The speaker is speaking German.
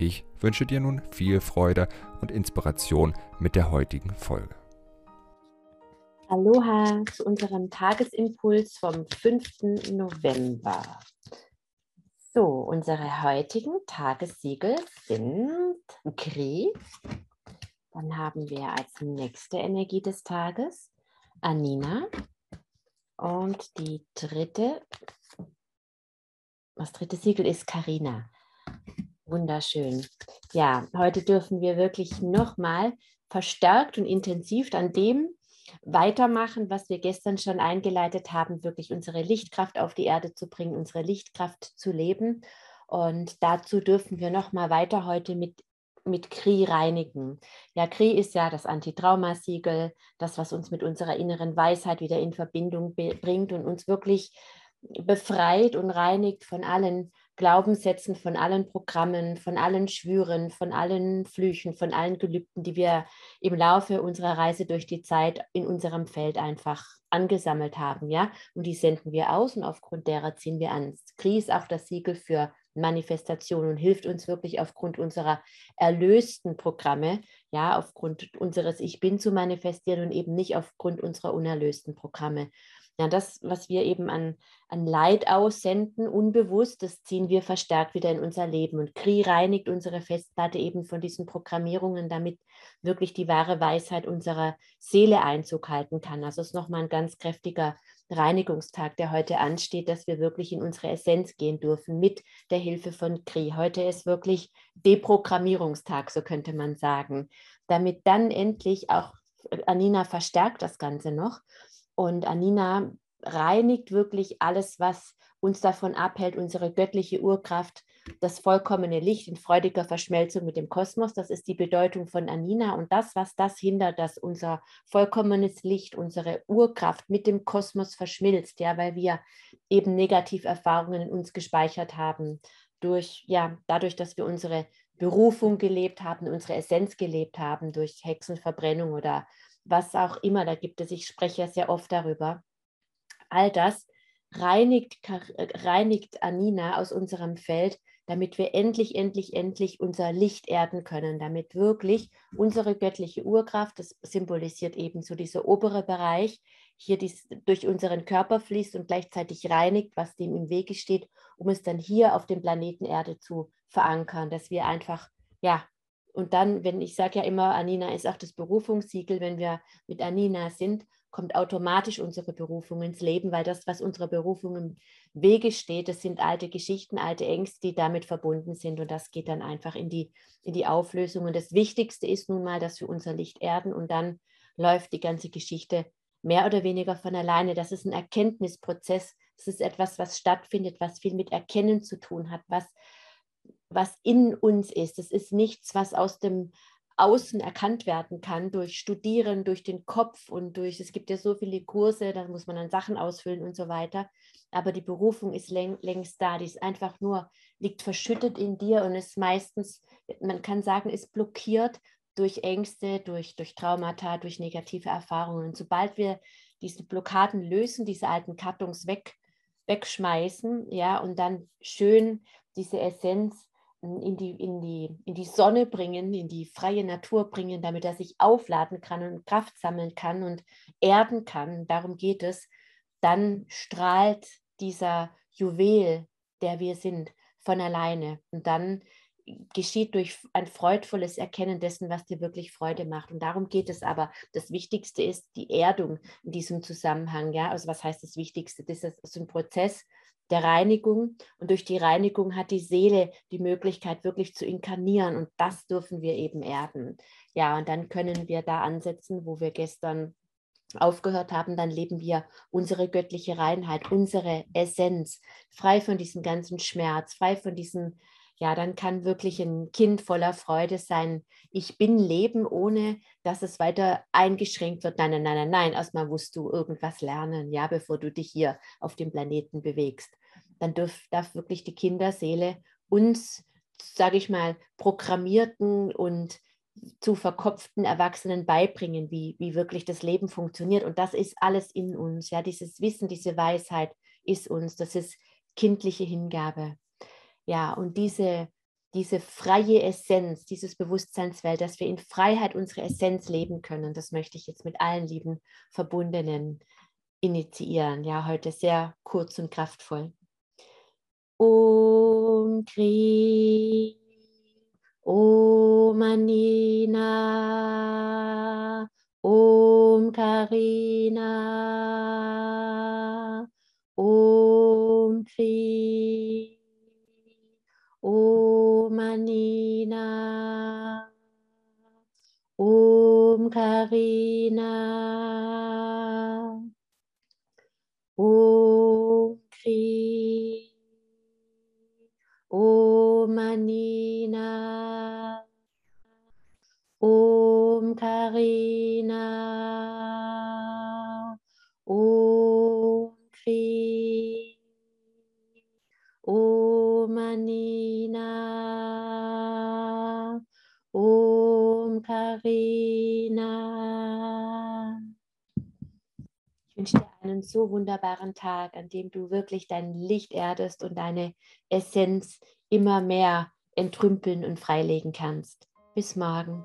Ich wünsche dir nun viel Freude und Inspiration mit der heutigen Folge. Aloha zu unserem Tagesimpuls vom 5. November. So, unsere heutigen Tagessiegel sind Kri. Dann haben wir als nächste Energie des Tages Anina. Und die dritte das dritte Siegel ist Karina. Wunderschön. Ja, heute dürfen wir wirklich nochmal verstärkt und intensiv an dem weitermachen, was wir gestern schon eingeleitet haben, wirklich unsere Lichtkraft auf die Erde zu bringen, unsere Lichtkraft zu leben. Und dazu dürfen wir nochmal weiter heute mit, mit Kri reinigen. Ja, Kri ist ja das Antitraumasiegel, das, was uns mit unserer inneren Weisheit wieder in Verbindung bringt und uns wirklich befreit und reinigt von allen Glaubenssätzen, von allen Programmen, von allen Schwüren, von allen Flüchen, von allen Gelübden, die wir im Laufe unserer Reise durch die Zeit in unserem Feld einfach angesammelt haben, ja, und die senden wir aus und aufgrund derer ziehen wir an. Kri ist auch das Siegel für Manifestation und hilft uns wirklich aufgrund unserer erlösten Programme, ja, aufgrund unseres Ich Bin zu manifestieren und eben nicht aufgrund unserer unerlösten Programme. Ja, das, was wir eben an, an Leid aussenden, unbewusst, das ziehen wir verstärkt wieder in unser Leben. Und Kri reinigt unsere Festplatte eben von diesen Programmierungen, damit wirklich die wahre Weisheit unserer Seele Einzug halten kann. Also es ist nochmal ein ganz kräftiger Reinigungstag, der heute ansteht, dass wir wirklich in unsere Essenz gehen dürfen mit der Hilfe von Kri. Heute ist wirklich Deprogrammierungstag, so könnte man sagen, damit dann endlich auch Anina verstärkt das Ganze noch und Anina reinigt wirklich alles, was uns davon abhält, unsere göttliche Urkraft, das vollkommene Licht in freudiger Verschmelzung mit dem Kosmos. Das ist die Bedeutung von Anina. Und das, was das hindert, dass unser vollkommenes Licht, unsere Urkraft mit dem Kosmos verschmilzt, ja, weil wir eben Negativerfahrungen in uns gespeichert haben, durch, ja, dadurch, dass wir unsere Berufung gelebt haben, unsere Essenz gelebt haben, durch Hexenverbrennung oder was auch immer da gibt es. Ich spreche ja sehr oft darüber. All das reinigt, reinigt Anina aus unserem Feld, damit wir endlich, endlich, endlich unser Licht erden können, damit wirklich unsere göttliche Urkraft, das symbolisiert eben so dieser obere Bereich, hier dies, durch unseren Körper fließt und gleichzeitig reinigt, was dem im Wege steht, um es dann hier auf dem Planeten Erde zu verankern, dass wir einfach ja und dann, wenn ich sage ja immer, Anina ist auch das Berufungssiegel, wenn wir mit Anina sind, kommt automatisch unsere Berufung ins Leben, weil das, was unserer Berufung im Wege steht, das sind alte Geschichten, alte Ängste, die damit verbunden sind. Und das geht dann einfach in die, in die Auflösung. Und das Wichtigste ist nun mal, dass wir unser Licht erden und dann läuft die ganze Geschichte mehr oder weniger von alleine. Das ist ein Erkenntnisprozess. Das ist etwas, was stattfindet, was viel mit Erkennen zu tun hat, was was in uns ist. Es ist nichts, was aus dem Außen erkannt werden kann durch Studieren, durch den Kopf und durch, es gibt ja so viele Kurse, da muss man dann Sachen ausfüllen und so weiter. Aber die Berufung ist läng, längst da, die ist einfach nur, liegt verschüttet in dir und ist meistens, man kann sagen, ist blockiert durch Ängste, durch, durch Traumata, durch negative Erfahrungen. Und sobald wir diese Blockaden lösen, diese alten Kartons weg, wegschmeißen, ja, und dann schön diese Essenz in die, in, die, in die Sonne bringen, in die freie Natur bringen, damit er sich aufladen kann und Kraft sammeln kann und erden kann. Darum geht es. Dann strahlt dieser Juwel, der wir sind, von alleine. Und dann geschieht durch ein freudvolles Erkennen dessen, was dir wirklich Freude macht. Und darum geht es aber. Das Wichtigste ist die Erdung in diesem Zusammenhang. Ja? Also was heißt das Wichtigste? Das ist ein Prozess, der Reinigung. Und durch die Reinigung hat die Seele die Möglichkeit, wirklich zu inkarnieren. Und das dürfen wir eben erden. Ja, und dann können wir da ansetzen, wo wir gestern aufgehört haben, dann leben wir unsere göttliche Reinheit, unsere Essenz, frei von diesem ganzen Schmerz, frei von diesen ja, dann kann wirklich ein Kind voller Freude sein. Ich bin Leben, ohne dass es weiter eingeschränkt wird. Nein, nein, nein, nein, nein. Erstmal musst du irgendwas lernen, ja, bevor du dich hier auf dem Planeten bewegst. Dann darf, darf wirklich die Kinderseele uns, sage ich mal, programmierten und zu verkopften Erwachsenen beibringen, wie, wie wirklich das Leben funktioniert. Und das ist alles in uns. Ja, dieses Wissen, diese Weisheit ist uns. Das ist kindliche Hingabe. Ja, und diese, diese freie Essenz, dieses Bewusstseinswelt, dass wir in Freiheit unsere Essenz leben können, das möchte ich jetzt mit allen lieben Verbundenen initiieren. Ja, heute sehr kurz und kraftvoll. Om Kri, Om Anina, Om Karina, Om Anina, Om Karina, Om Kri, Om Anina, Om Karina, Om Kri, Om Anina, Om Karina. Ich wünsche dir einen so wunderbaren Tag, an dem du wirklich dein Licht erdest und deine Essenz immer mehr entrümpeln und freilegen kannst. Bis morgen.